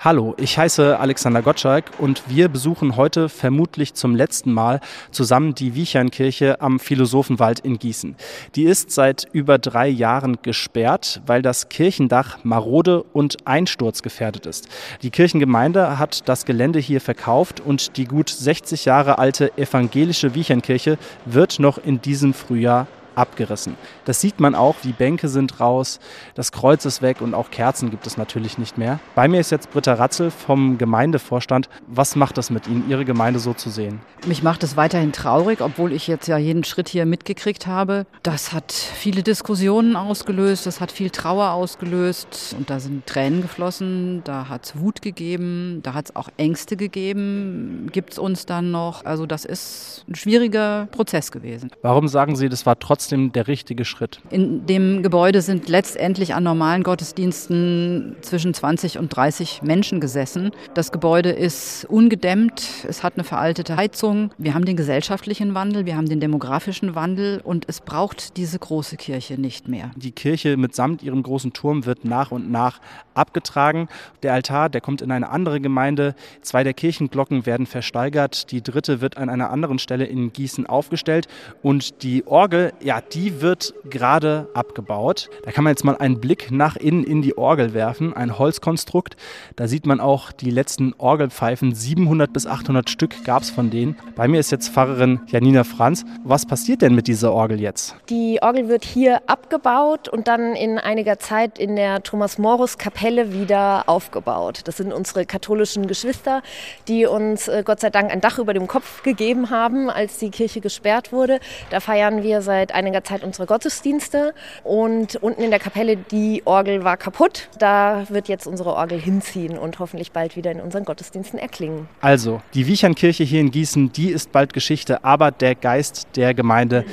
Hallo, ich heiße Alexander Gottschalk und wir besuchen heute vermutlich zum letzten Mal zusammen die Wiechernkirche am Philosophenwald in Gießen. Die ist seit über drei Jahren gesperrt, weil das Kirchendach marode und einsturzgefährdet ist. Die Kirchengemeinde hat das Gelände hier verkauft und die gut 60 Jahre alte evangelische Wiechernkirche wird noch in diesem Frühjahr abgerissen. Das sieht man auch, die Bänke sind raus, das Kreuz ist weg und auch Kerzen gibt es natürlich nicht mehr. Bei mir ist jetzt Britta Ratzel vom Gemeindevorstand. Was macht das mit Ihnen, Ihre Gemeinde so zu sehen? Mich macht es weiterhin traurig, obwohl ich jetzt ja jeden Schritt hier mitgekriegt habe. Das hat viele Diskussionen ausgelöst, das hat viel Trauer ausgelöst und da sind Tränen geflossen, da hat es Wut gegeben, da hat es auch Ängste gegeben. Gibt es uns dann noch? Also das ist ein schwieriger Prozess gewesen. Warum sagen Sie, das war trotzdem trotzdem der richtige Schritt. In dem Gebäude sind letztendlich an normalen Gottesdiensten zwischen 20 und 30 Menschen gesessen. Das Gebäude ist ungedämmt, es hat eine veraltete Heizung. Wir haben den gesellschaftlichen Wandel, wir haben den demografischen Wandel und es braucht diese große Kirche nicht mehr. Die Kirche mitsamt ihrem großen Turm wird nach und nach abgetragen. Der Altar, der kommt in eine andere Gemeinde. Zwei der Kirchenglocken werden versteigert. Die dritte wird an einer anderen Stelle in Gießen aufgestellt. Und die Orgel, ja, die wird gerade abgebaut. Da kann man jetzt mal einen Blick nach innen in die Orgel werfen, ein Holzkonstrukt. Da sieht man auch die letzten Orgelpfeifen, 700 bis 800 Stück gab es von denen. Bei mir ist jetzt Pfarrerin Janina Franz. Was passiert denn mit dieser Orgel jetzt? Die Orgel wird hier abgebaut und dann in einiger Zeit in der Thomas-Morus-Kapelle wieder aufgebaut. Das sind unsere katholischen Geschwister, die uns äh, Gott sei Dank ein Dach über dem Kopf gegeben haben, als die Kirche gesperrt wurde. Da feiern wir seit einiger Zeit unsere Gottesdienste und unten in der Kapelle die Orgel war kaputt. Da wird jetzt unsere Orgel hinziehen und hoffentlich bald wieder in unseren Gottesdiensten erklingen. Also, die Wiechernkirche hier in Gießen, die ist bald Geschichte, aber der Geist der Gemeinde,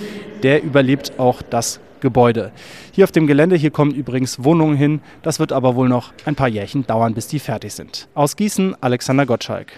der überlebt auch das Gebäude. Hier auf dem Gelände, hier kommen übrigens Wohnungen hin. Das wird aber wohl noch ein paar Jährchen dauern, bis die fertig sind. Aus Gießen, Alexander Gottschalk.